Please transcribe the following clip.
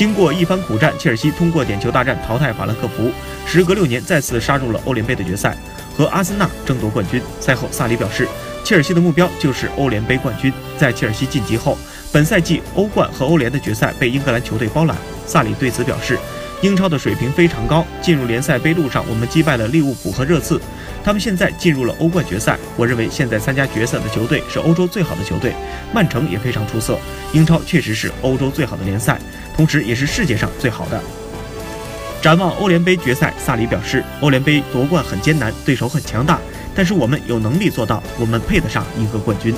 经过一番苦战，切尔西通过点球大战淘汰法兰克福，时隔六年再次杀入了欧联杯的决赛，和阿森纳争夺冠军。赛后，萨里表示，切尔西的目标就是欧联杯冠军。在切尔西晋级后，本赛季欧冠和欧联的决赛被英格兰球队包揽。萨里对此表示。英超的水平非常高，进入联赛杯路上，我们击败了利物浦和热刺，他们现在进入了欧冠决赛。我认为现在参加决赛的球队是欧洲最好的球队，曼城也非常出色。英超确实是欧洲最好的联赛，同时也是世界上最好的。展望欧联杯决赛，萨里表示，欧联杯夺冠很艰难，对手很强大，但是我们有能力做到，我们配得上一个冠军。